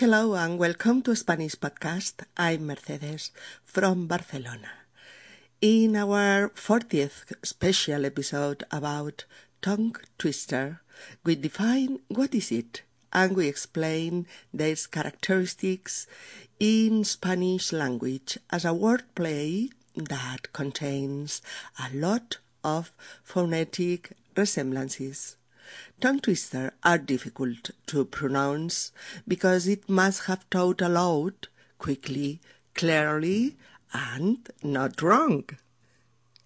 Hello and welcome to Spanish Podcast. I'm Mercedes from Barcelona. In our 40th special episode about tongue twister, we define what is it and we explain its characteristics in Spanish language as a wordplay that contains a lot of phonetic resemblances. Tongue twisters are difficult to pronounce because it must have taught aloud, quickly, clearly, and not wrong.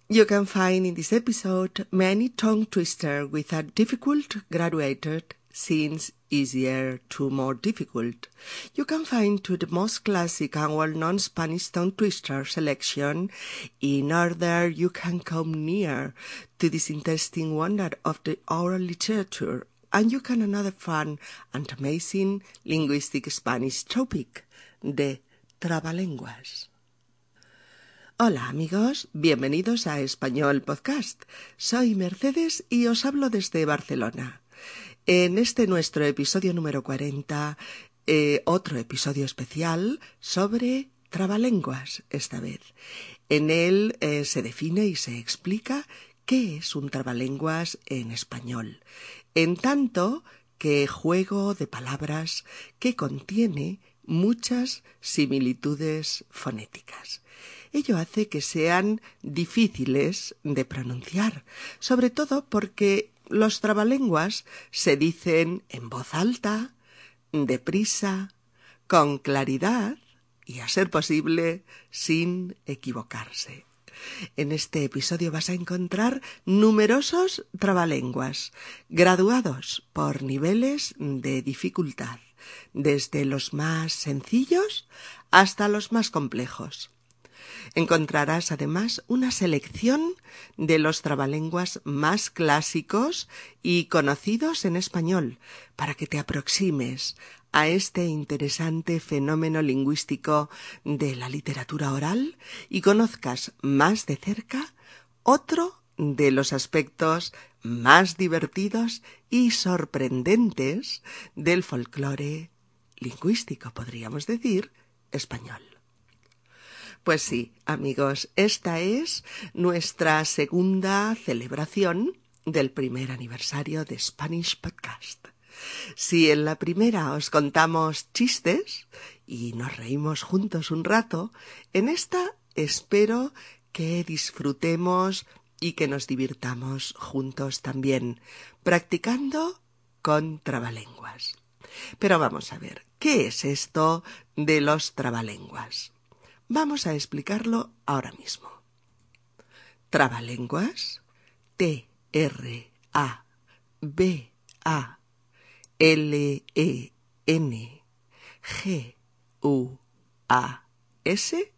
You can find in this episode many tongue twisters with a difficult graduated since easier to more difficult. You can find to the most classic and well-known Spanish tongue twister selection in order you can come near to this interesting wonder of the oral literature and you can another fun and amazing linguistic Spanish topic, the trabalenguas. Hola amigos, bienvenidos a Español Podcast. Soy Mercedes y os hablo desde Barcelona. En este nuestro episodio número 40, eh, otro episodio especial sobre trabalenguas esta vez. En él eh, se define y se explica qué es un trabalenguas en español, en tanto que juego de palabras que contiene muchas similitudes fonéticas. Ello hace que sean difíciles de pronunciar, sobre todo porque los trabalenguas se dicen en voz alta, deprisa, con claridad y, a ser posible, sin equivocarse. En este episodio vas a encontrar numerosos trabalenguas, graduados por niveles de dificultad, desde los más sencillos hasta los más complejos. Encontrarás además una selección de los trabalenguas más clásicos y conocidos en español para que te aproximes a este interesante fenómeno lingüístico de la literatura oral y conozcas más de cerca otro de los aspectos más divertidos y sorprendentes del folclore lingüístico, podríamos decir, español. Pues sí, amigos, esta es nuestra segunda celebración del primer aniversario de Spanish Podcast. Si en la primera os contamos chistes y nos reímos juntos un rato, en esta espero que disfrutemos y que nos divirtamos juntos también, practicando con trabalenguas. Pero vamos a ver, ¿qué es esto de los trabalenguas? Vamos a explicarlo ahora mismo. Trabalenguas, T R A B A L E N G U A S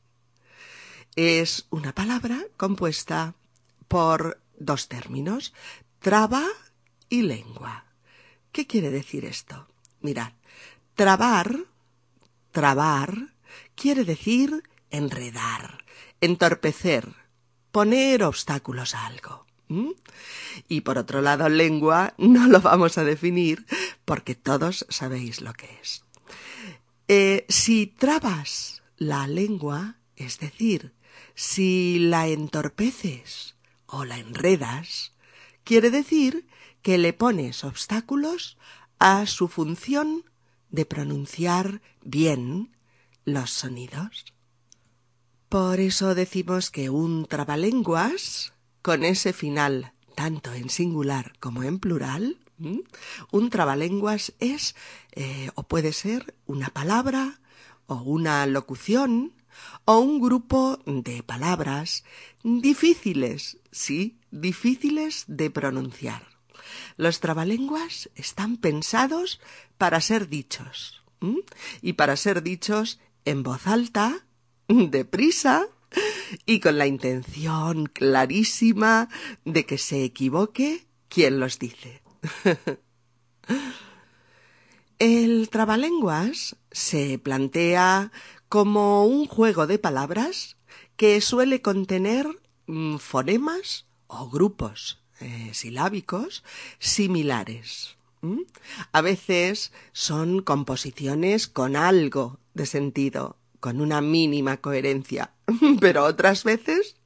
es una palabra compuesta por dos términos, traba y lengua. ¿Qué quiere decir esto? Mirad, trabar, trabar, quiere decir enredar, entorpecer, poner obstáculos a algo. Y por otro lado, lengua no lo vamos a definir porque todos sabéis lo que es. Eh, si trabas la lengua, es decir, si la entorpeces o la enredas, quiere decir que le pones obstáculos a su función de pronunciar bien los sonidos. Por eso decimos que un trabalenguas, con ese final tanto en singular como en plural, un trabalenguas es eh, o puede ser una palabra o una locución o un grupo de palabras difíciles, sí, difíciles de pronunciar. Los trabalenguas están pensados para ser dichos y para ser dichos en voz alta, deprisa y con la intención clarísima de que se equivoque quien los dice. El trabalenguas se plantea como un juego de palabras que suele contener mm, fonemas o grupos eh, silábicos similares. A veces son composiciones con algo de sentido, con una mínima coherencia, pero otras veces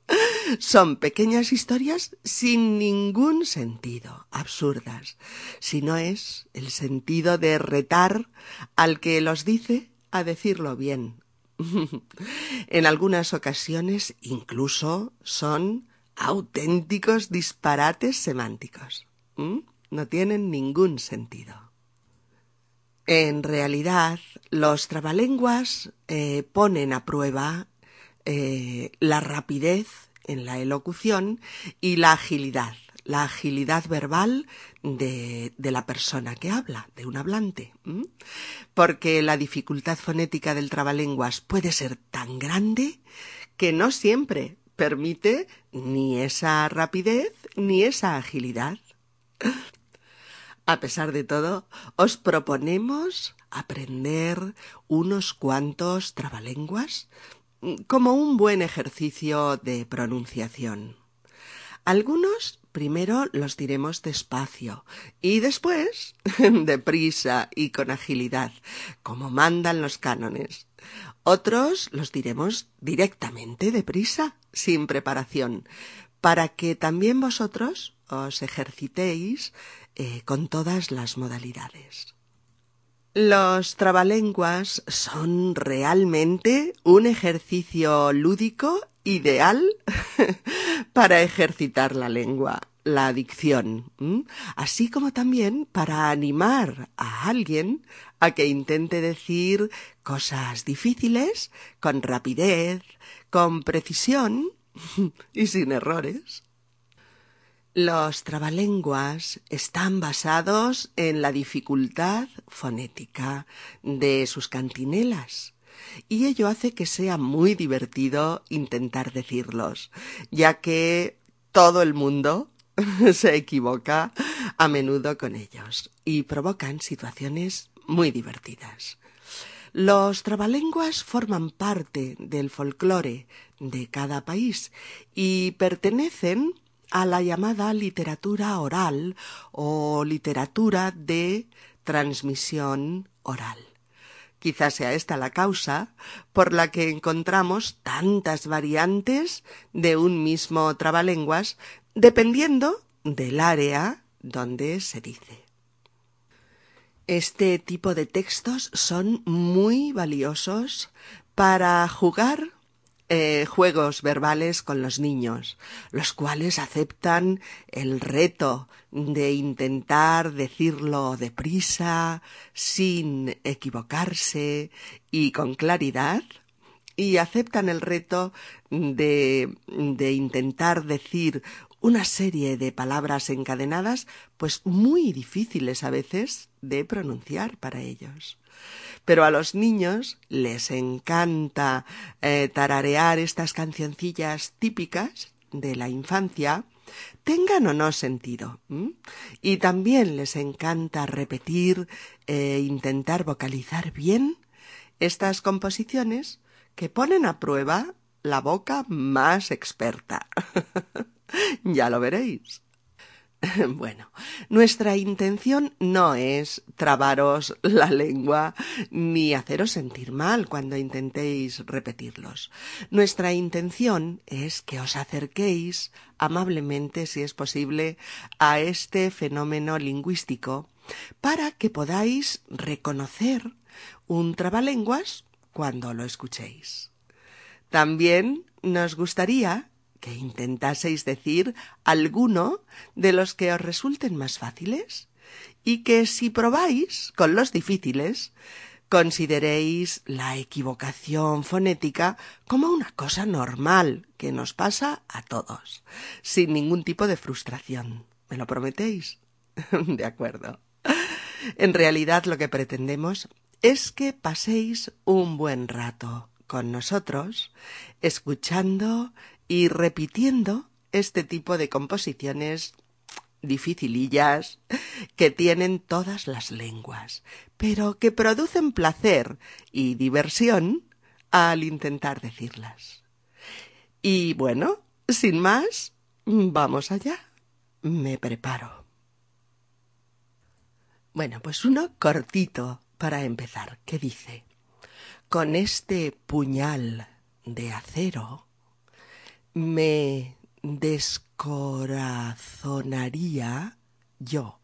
son pequeñas historias sin ningún sentido, absurdas, si no es el sentido de retar al que los dice a decirlo bien. en algunas ocasiones incluso son auténticos disparates semánticos. No tienen ningún sentido. En realidad, los trabalenguas eh, ponen a prueba eh, la rapidez en la elocución y la agilidad, la agilidad verbal de, la persona que habla, de un hablante. Porque la dificultad fonética del trabalenguas puede ser tan grande que no siempre permite ni esa rapidez ni esa agilidad. A pesar de todo, os proponemos aprender unos cuantos trabalenguas como un buen ejercicio de pronunciación. Algunos primero los diremos despacio y después deprisa y con agilidad, como mandan los cánones. Otros los diremos directamente deprisa, sin preparación, para que también vosotros os ejercitéis eh, con todas las modalidades. Los trabalenguas son realmente un ejercicio lúdico ideal para ejercitar la lengua, la dicción, así como también para animar a alguien a que intente decir cosas difíciles con rapidez, con precisión y sin errores. Los trabalenguas están basados en la dificultad fonética de sus cantinelas y ello hace que sea muy divertido intentar decirlos, ya que todo el mundo se equivoca a menudo con ellos y provocan situaciones muy divertidas. Los trabalenguas forman parte del folclore de cada país y pertenecen a la llamada literatura oral o literatura de transmisión oral. Quizás sea esta la causa por la que encontramos tantas variantes de un mismo trabalenguas dependiendo del área donde se dice. Este tipo de textos son muy valiosos para jugar eh, juegos verbales con los niños, los cuales aceptan el reto de intentar decirlo deprisa, sin equivocarse y con claridad, y aceptan el reto de, de intentar decir una serie de palabras encadenadas, pues muy difíciles a veces de pronunciar para ellos pero a los niños les encanta eh, tararear estas cancioncillas típicas de la infancia, tengan o no sentido. Y también les encanta repetir e intentar vocalizar bien estas composiciones que ponen a prueba la boca más experta. ya lo veréis. Bueno, nuestra intención no es trabaros la lengua ni haceros sentir mal cuando intentéis repetirlos. Nuestra intención es que os acerquéis amablemente, si es posible, a este fenómeno lingüístico para que podáis reconocer un trabalenguas cuando lo escuchéis. También nos gustaría que intentaseis decir alguno de los que os resulten más fáciles y que si probáis con los difíciles, consideréis la equivocación fonética como una cosa normal que nos pasa a todos, sin ningún tipo de frustración. ¿Me lo prometéis? de acuerdo. En realidad lo que pretendemos es que paséis un buen rato con nosotros, escuchando y repitiendo este tipo de composiciones dificilillas que tienen todas las lenguas, pero que producen placer y diversión al intentar decirlas. Y bueno, sin más, vamos allá. Me preparo. Bueno, pues uno cortito para empezar, ¿Qué dice, con este puñal de acero me descorazonaría yo.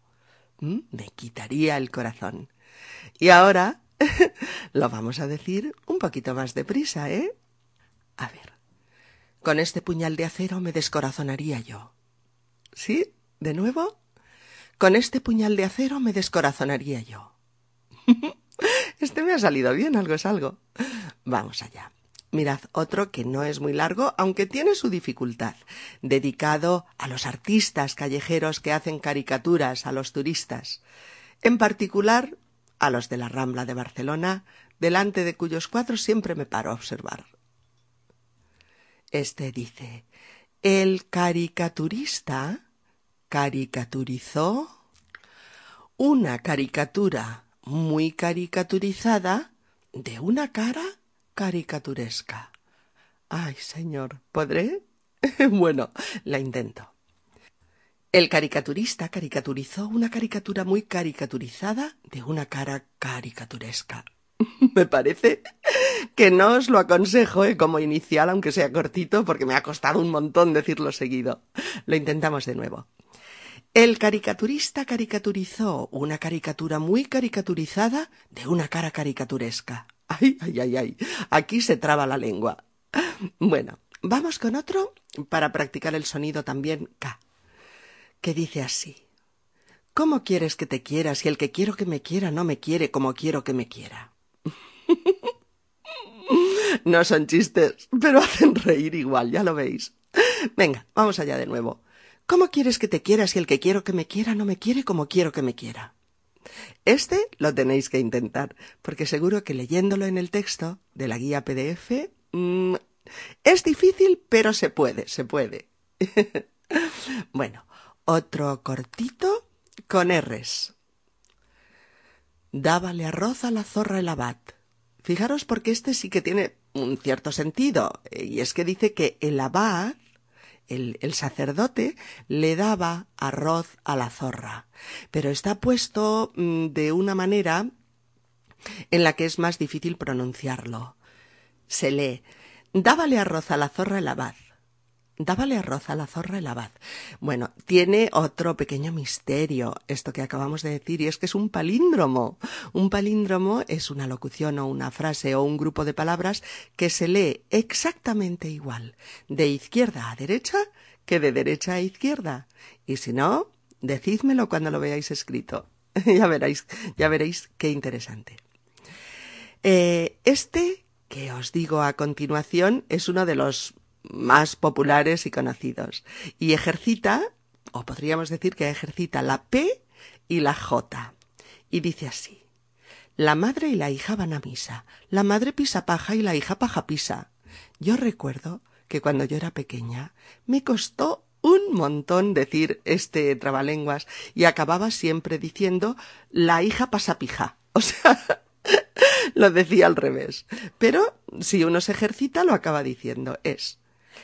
Me quitaría el corazón. Y ahora lo vamos a decir un poquito más deprisa, ¿eh? A ver. Con este puñal de acero me descorazonaría yo. ¿Sí? ¿De nuevo? Con este puñal de acero me descorazonaría yo. este me ha salido bien, algo es algo. Vamos allá. Mirad otro que no es muy largo, aunque tiene su dificultad, dedicado a los artistas callejeros que hacen caricaturas a los turistas, en particular a los de la Rambla de Barcelona, delante de cuyos cuadros siempre me paro a observar. Este dice, el caricaturista caricaturizó una caricatura muy caricaturizada de una cara caricaturesca. Ay, señor, ¿podré? bueno, la intento. El caricaturista caricaturizó una caricatura muy caricaturizada de una cara caricaturesca. me parece que no os lo aconsejo ¿eh? como inicial, aunque sea cortito, porque me ha costado un montón decirlo seguido. Lo intentamos de nuevo. El caricaturista caricaturizó una caricatura muy caricaturizada de una cara caricaturesca. Ay, ay, ay, ay. Aquí se traba la lengua. Bueno, vamos con otro para practicar el sonido también K, que dice así. ¿Cómo quieres que te quiera si el que quiero que me quiera no me quiere como quiero que me quiera? no son chistes, pero hacen reír igual, ya lo veis. Venga, vamos allá de nuevo. ¿Cómo quieres que te quiera si el que quiero que me quiera no me quiere como quiero que me quiera? Este lo tenéis que intentar, porque seguro que leyéndolo en el texto de la guía PDF mm, es difícil, pero se puede, se puede. bueno, otro cortito con R's. Dábale arroz a la zorra el abad. Fijaros porque este sí que tiene un cierto sentido, y es que dice que el abad el, sacerdote le daba arroz a la zorra, pero está puesto mm, de una manera en la que es más difícil pronunciarlo. Se lee Dábale arroz a la zorra el abad. Dábale arroz a la zorra el abad. Bueno, tiene otro pequeño misterio esto que acabamos de decir y es que es un palíndromo. Un palíndromo es una locución o una frase o un grupo de palabras que se lee exactamente igual de izquierda a derecha que de derecha a izquierda. Y si no, decídmelo cuando lo veáis escrito. ya veréis, ya veréis qué interesante. Eh, este que os digo a continuación es uno de los más populares y conocidos. Y ejercita, o podríamos decir que ejercita la P y la J. Y dice así. La madre y la hija van a misa. La madre pisa paja y la hija paja pisa. Yo recuerdo que cuando yo era pequeña me costó un montón decir este trabalenguas y acababa siempre diciendo la hija pasa pija. O sea, lo decía al revés. Pero si uno se ejercita lo acaba diciendo. Es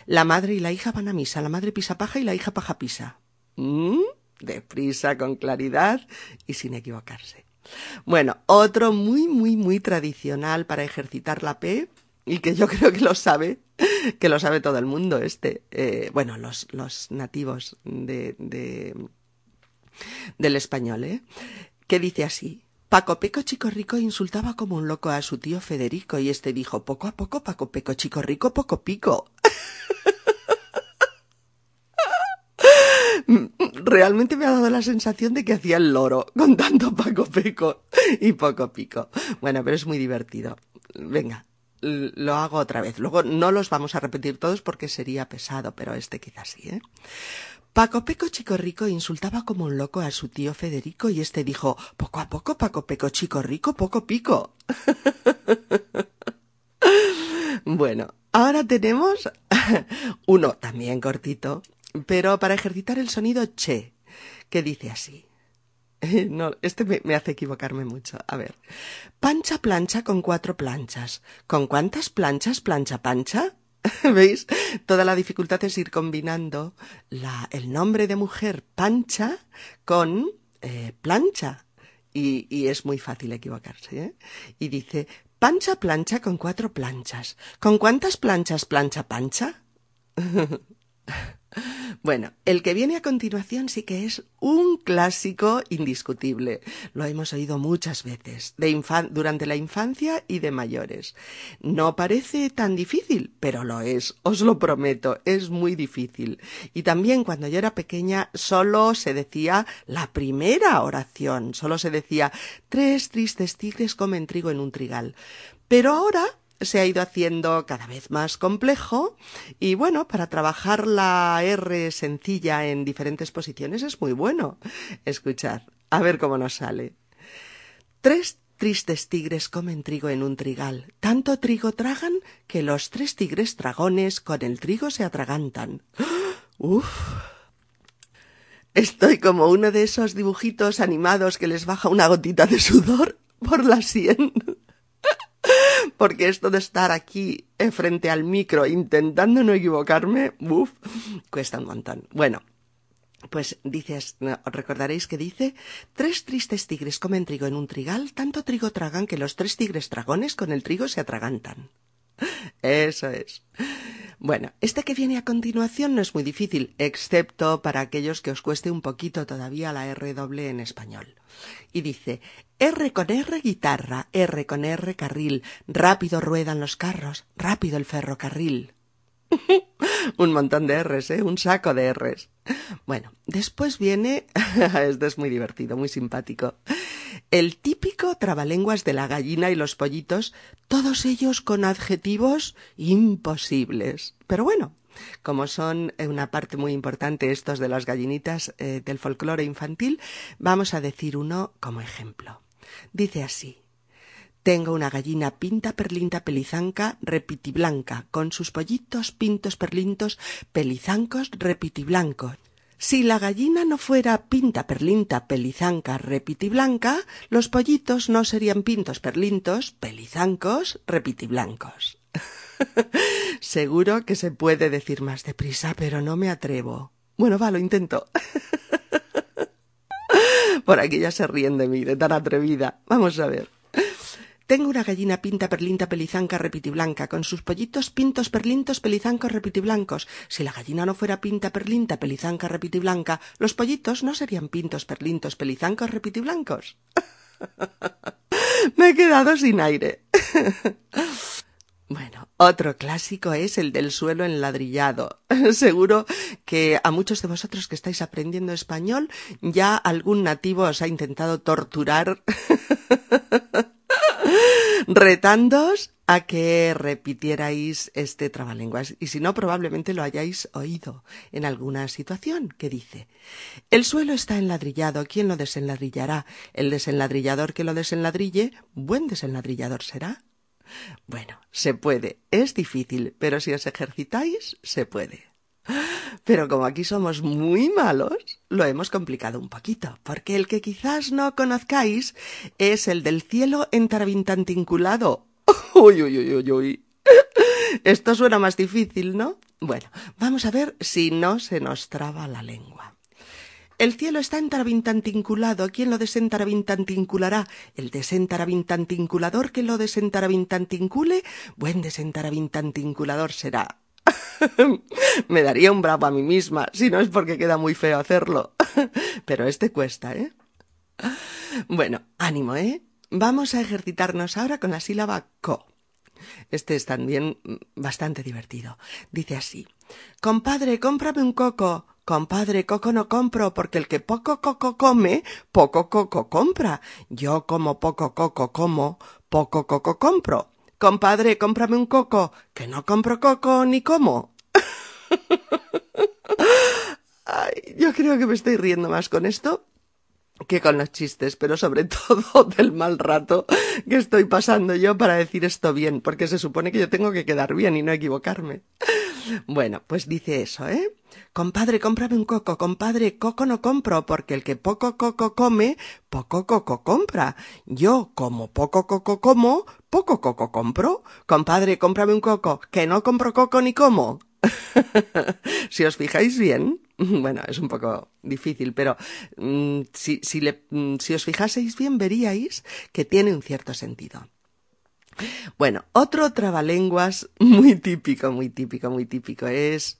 la madre y la hija van a misa, la madre pisa paja y la hija paja pisa. ¿Mm? Deprisa, con claridad y sin equivocarse. Bueno, otro muy, muy, muy tradicional para ejercitar la P y que yo creo que lo sabe, que lo sabe todo el mundo este, eh, bueno, los, los nativos de, de, del español, ¿eh? que dice así, Paco Peco Chico Rico insultaba como un loco a su tío Federico y este dijo, poco a poco Paco Peco Chico Rico, poco pico. Realmente me ha dado la sensación de que hacía el loro con tanto Paco Peco y poco pico. Bueno, pero es muy divertido. Venga, lo hago otra vez. Luego no los vamos a repetir todos porque sería pesado, pero este quizás sí, ¿eh? Paco Peco Chico Rico insultaba como un loco a su tío Federico y este dijo, poco a poco Paco Peco Chico Rico, poco pico. bueno, ahora tenemos uno también cortito, pero para ejercitar el sonido che, que dice así. No, este me, me, hace equivocarme mucho. A ver. Pancha plancha con cuatro planchas. ¿Con cuántas planchas plancha pancha? ¿Veis? Toda la dificultad es ir combinando la, el nombre de mujer pancha con eh, plancha. y, y es muy fácil equivocarse. ¿eh? Y dice, pancha plancha con cuatro planchas. ¿Con cuántas planchas plancha pancha? Bueno, el que viene a continuación sí que es un clásico indiscutible. Lo hemos oído muchas veces, de durante la infancia y de mayores. No parece tan difícil, pero lo es, os lo prometo, es muy difícil. Y también cuando yo era pequeña solo se decía la primera oración, solo se decía tres tristes tigres comen trigo en un trigal. Pero ahora se ha ido haciendo cada vez más complejo y bueno, para trabajar la R sencilla en diferentes posiciones es muy bueno. Escuchad, a ver cómo nos sale. Tres tristes tigres comen trigo en un trigal. Tanto trigo tragan que los tres tigres dragones con el trigo se atragantan. Uf. Estoy como uno de esos dibujitos animados que les baja una gotita de sudor por la sien porque esto de estar aquí frente al micro intentando no equivocarme, uff, cuesta un montón. Bueno, pues dices, recordaréis que dice, tres tristes tigres comen trigo en un trigal, tanto trigo tragan que los tres tigres dragones con el trigo se atragantan. Eso es. Bueno, este que viene a continuación no es muy difícil, excepto para aquellos que os cueste un poquito todavía la R doble en español. Y dice, R con R guitarra, R con R carril, rápido ruedan los carros, rápido el ferrocarril. un montón de R's, ¿eh? Un saco de R's. Bueno, después viene, este es muy divertido, muy simpático. El típico trabalenguas de la gallina y los pollitos, todos ellos con adjetivos imposibles. Pero bueno, como son una parte muy importante estos de las gallinitas eh, del folclore infantil, vamos a decir uno como ejemplo. Dice así. Tengo una gallina pinta perlinta pelizanca repitiblanca, con sus pollitos pintos perlintos pelizancos repitiblancos. Si la gallina no fuera pinta perlinta pelizanca repitiblanca, los pollitos no serían pintos perlintos pelizancos repitiblancos. Seguro que se puede decir más deprisa, pero no me atrevo. Bueno, va, lo intento. Por aquí ya se ríen de mí, de tan atrevida. Vamos a ver. Tengo una gallina pinta perlinta pelizanca repitiblanca, con sus pollitos pintos perlintos pelizancos repitiblancos. Si la gallina no fuera pinta perlinta pelizanca repitiblanca, los pollitos no serían pintos perlintos pelizancos repitiblancos. Me he quedado sin aire. Bueno, otro clásico es el del suelo enladrillado. Seguro que a muchos de vosotros que estáis aprendiendo español ya algún nativo os ha intentado torturar retándoos a que repitierais este trabalenguas y si no probablemente lo hayáis oído en alguna situación que dice el suelo está enladrillado, ¿quién lo desenladrillará? El desenladrillador que lo desenladrille, buen desenladrillador será. Bueno, se puede, es difícil, pero si os ejercitáis, se puede. Pero como aquí somos muy malos, lo hemos complicado un poquito, porque el que quizás no conozcáis es el del cielo entarabintantinculado. Uy, uy, uy, uy, uy. Esto suena más difícil, ¿no? Bueno, vamos a ver si no se nos traba la lengua. El cielo está entarabintantinculado. ¿Quién lo desentarabintantinculará? El desentarabintantinculador que lo desentarabintantincule. Buen desentarabintantinculador será. Me daría un bravo a mí misma, si no es porque queda muy feo hacerlo. Pero este cuesta, ¿eh? Bueno, ánimo, ¿eh? Vamos a ejercitarnos ahora con la sílaba co. Este es también bastante divertido. Dice así. Compadre, cómprame un coco. Compadre, coco no compro, porque el que poco coco come, poco coco compra. Yo como poco coco como, poco coco compro. Compadre, cómprame un coco, que no compro coco ni como. Ay, yo creo que me estoy riendo más con esto que con los chistes, pero sobre todo del mal rato que estoy pasando yo para decir esto bien, porque se supone que yo tengo que quedar bien y no equivocarme. Bueno, pues dice eso, ¿eh? Compadre, cómprame un coco. Compadre, coco no compro, porque el que poco coco come, poco coco compra. Yo, como poco coco como, poco coco compro. Compadre, cómprame un coco, que no compro coco ni como. si os fijáis bien, Bueno, es un poco difícil, pero mm, si, si, le, mm, si os fijaseis bien, veríais que tiene un cierto sentido. Bueno, otro trabalenguas muy típico, muy típico, muy típico es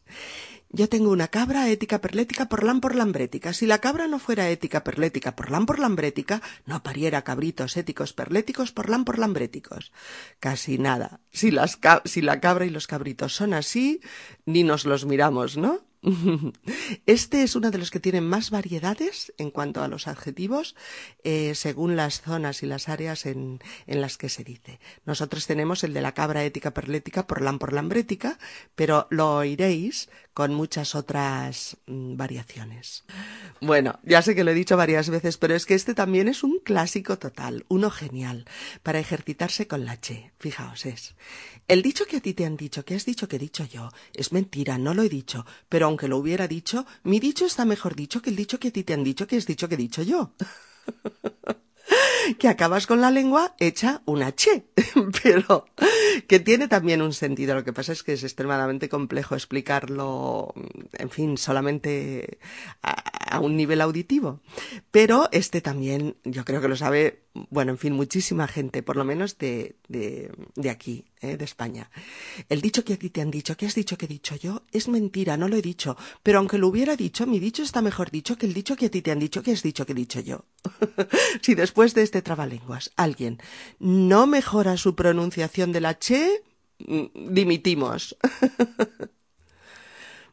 yo tengo una cabra ética perlética por por lambrética. Si la cabra no fuera ética perlética por por lambrética, no pariera cabritos éticos perléticos por por lambréticos. Casi nada. Si, las la cabra y los cabritos son así, ni nos los miramos, ¿no? Este es uno de los que tienen más variedades en cuanto a los adjetivos eh, según las zonas y las áreas en, las que se dice. Nosotros tenemos el de la cabra ética perlética por lam por lambrética, pero lo oiréis con muchas otras mm, variaciones. Bueno, ya sé que lo he dicho varias veces, pero es que este también es un clásico total, uno genial, para ejercitarse con la che. Fijaos, es. El dicho que a ti te han dicho, que has dicho que he dicho yo, es mentira, no lo he dicho, pero aunque lo hubiera dicho, mi dicho está mejor dicho que el dicho que a ti te han dicho que has dicho que he dicho yo. que acabas con la lengua hecha una che, pero que tiene también un sentido. Lo que pasa es que es extremadamente complejo explicarlo, en fin, solamente a, un nivel auditivo. Pero este también, yo creo que lo sabe, bueno, en fin, muchísima gente, por lo menos de, de, de aquí, ¿eh? de España. El dicho que a ti te han dicho, que has dicho que he dicho yo, es mentira, no lo he dicho. Pero aunque lo hubiera dicho, mi dicho está mejor dicho que el dicho que a ti te han dicho, que has dicho que he dicho yo. si después de este trabalenguas alguien no mejora su pronunciación de la che, mm, dimitimos.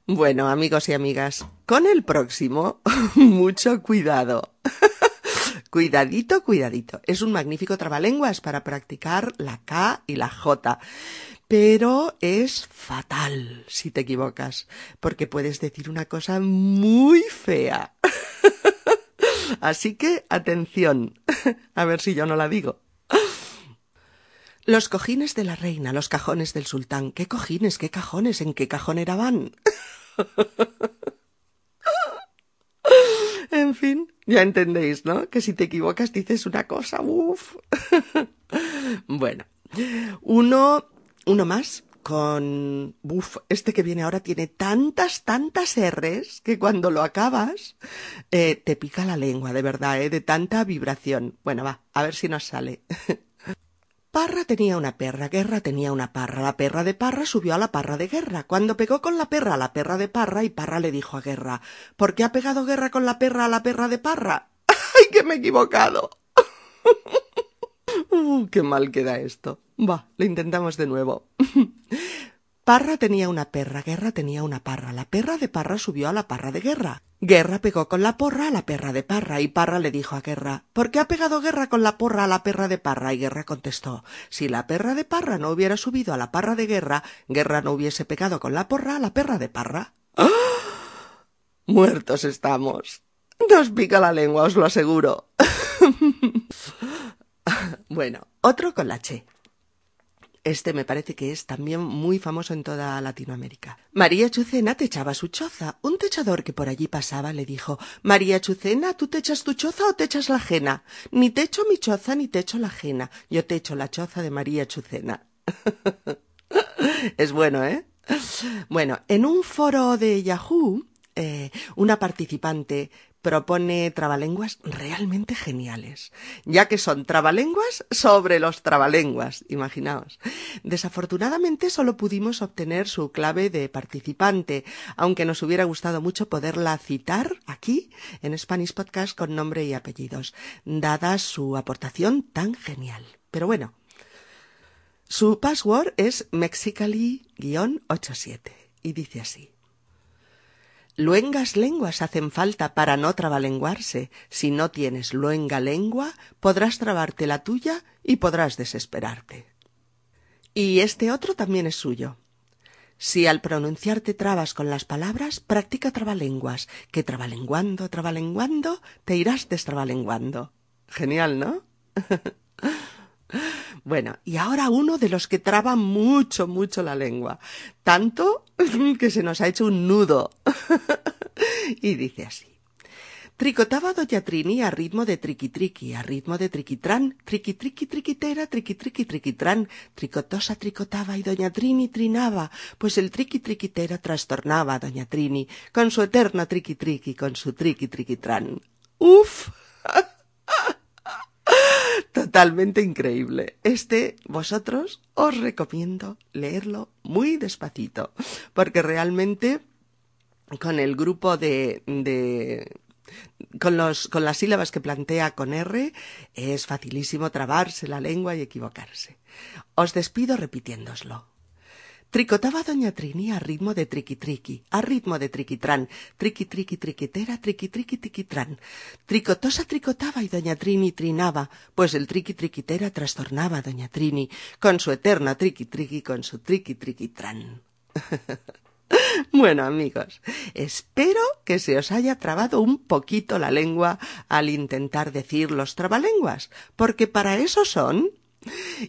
bueno, amigos y amigas, con el próximo, mucho cuidado. Cuidadito, cuidadito. Es un magnífico trabalenguas para practicar la K y la J. Pero es fatal si te equivocas, porque puedes decir una cosa muy fea. Así que atención. A ver si yo no la digo. Los cojines de la reina, los cajones del sultán. ¿Qué cojines, qué cajones, en qué cajonera van? en fin, ya entendéis, ¿no? Que si te equivocas dices una cosa, uff. bueno, uno, uno más con, uff, este que viene ahora tiene tantas, tantas R's que cuando lo acabas eh, te pica la lengua, de verdad, ¿eh? De tanta vibración. Bueno, va, a ver si nos sale. Parra tenía una perra, Guerra tenía una parra. La perra de Parra subió a la parra de Guerra. Cuando pegó con la perra a la perra de Parra y Parra le dijo a Guerra, ¿por qué ha pegado Guerra con la perra a la perra de Parra? ¡Ay, que me he equivocado! uh, ¡Qué mal queda esto! Va, lo intentamos de nuevo. Parra tenía una perra, Guerra tenía una parra. La perra de Parra subió a la parra de Guerra. Guerra pegó con la porra a la perra de Parra y Parra le dijo a Guerra ¿Por qué ha pegado Guerra con la porra a la perra de Parra? Y Guerra contestó Si la perra de Parra no hubiera subido a la parra de Guerra, Guerra no hubiese pegado con la porra a la perra de Parra. ¡Ah! Muertos estamos. Nos pica la lengua, os lo aseguro. bueno, otro con la che. Este me parece que es también muy famoso en toda Latinoamérica. María Chucena techaba su choza. Un techador que por allí pasaba le dijo María Chucena, ¿tú techas tu choza o techas la ajena? Ni techo mi choza ni techo la ajena. Yo techo la choza de María Chucena. es bueno, ¿eh? Bueno, en un foro de Yahoo, eh, una participante propone trabalenguas realmente geniales, ya que son trabalenguas sobre los trabalenguas, imaginaos. Desafortunadamente solo pudimos obtener su clave de participante, aunque nos hubiera gustado mucho poderla citar aquí en Spanish Podcast con nombre y apellidos, dada su aportación tan genial. Pero bueno, su password es mexicali-87 y dice así. Luengas lenguas hacen falta para no trabalenguarse. Si no tienes luenga lengua, podrás trabarte la tuya y podrás desesperarte. Y este otro también es suyo. Si al pronunciarte trabas con las palabras, practica trabalenguas, que trabalenguando, trabalenguando, te irás destrabalenguando. Genial, ¿no? Bueno, y ahora uno de los que traba mucho, mucho la lengua. Tanto que se nos ha hecho un nudo. y dice así. Tricotaba doña Trini a ritmo de triqui triqui, a ritmo de triquitrán, triqui triqui triquitera, triqui triqui triquitrán. Tricotosa tricotaba y doña Trini trinaba, pues el triqui triquitera trastornaba a doña Trini con su eterna triqui triqui, con su triqui triquitrán. ¡Uf! Totalmente increíble. Este, vosotros, os recomiendo leerlo muy despacito, porque realmente con el grupo de, de con, los, con las sílabas que plantea con R es facilísimo trabarse la lengua y equivocarse. Os despido repitiéndoslo. Tricotaba doña Trini a ritmo de triqui triqui, a ritmo de triquitrán, triqui triqui triquitera, triqui triqui triquitrán. Tricotosa tricotaba y doña Trini trinaba, pues el triqui triquitera trastornaba a doña Trini con su eterna triqui triqui, con su triqui triquitrán. Bueno amigos, espero que se os haya trabado un poquito la lengua al intentar decir los trabalenguas, porque para eso son.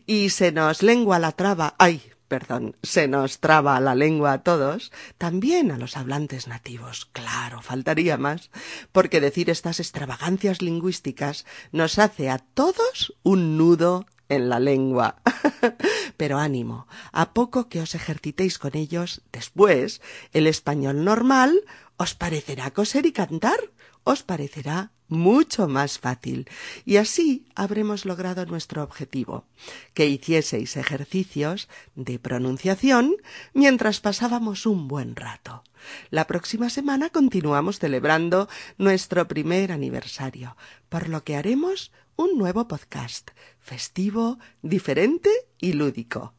Y se nos lengua la traba. Ay, perdón, se nos traba la lengua a todos, también a los hablantes nativos. Claro, faltaría más, porque decir estas extravagancias lingüísticas nos hace a todos un nudo en la lengua. Pero ánimo, a poco que os ejercitéis con ellos, después el español normal os parecerá coser y cantar, os parecerá mucho más fácil. Y así habremos logrado nuestro objetivo, que hicieseis ejercicios de pronunciación mientras pasábamos un buen rato. La próxima semana continuamos celebrando nuestro primer aniversario, por lo que haremos un nuevo podcast, festivo, diferente y lúdico.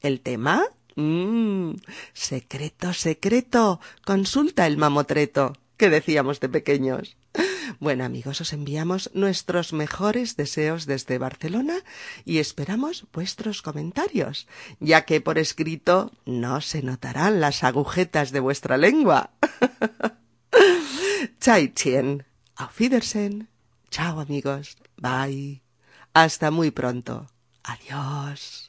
¿El tema? Mmm, secreto, secreto. Consulta el mamotreto que decíamos de pequeños. Bueno amigos, os enviamos nuestros mejores deseos desde Barcelona y esperamos vuestros comentarios, ya que por escrito no se notarán las agujetas de vuestra lengua. Chai Chien. Auf Wiedersehen. Chao amigos. Bye. Hasta muy pronto. Adiós.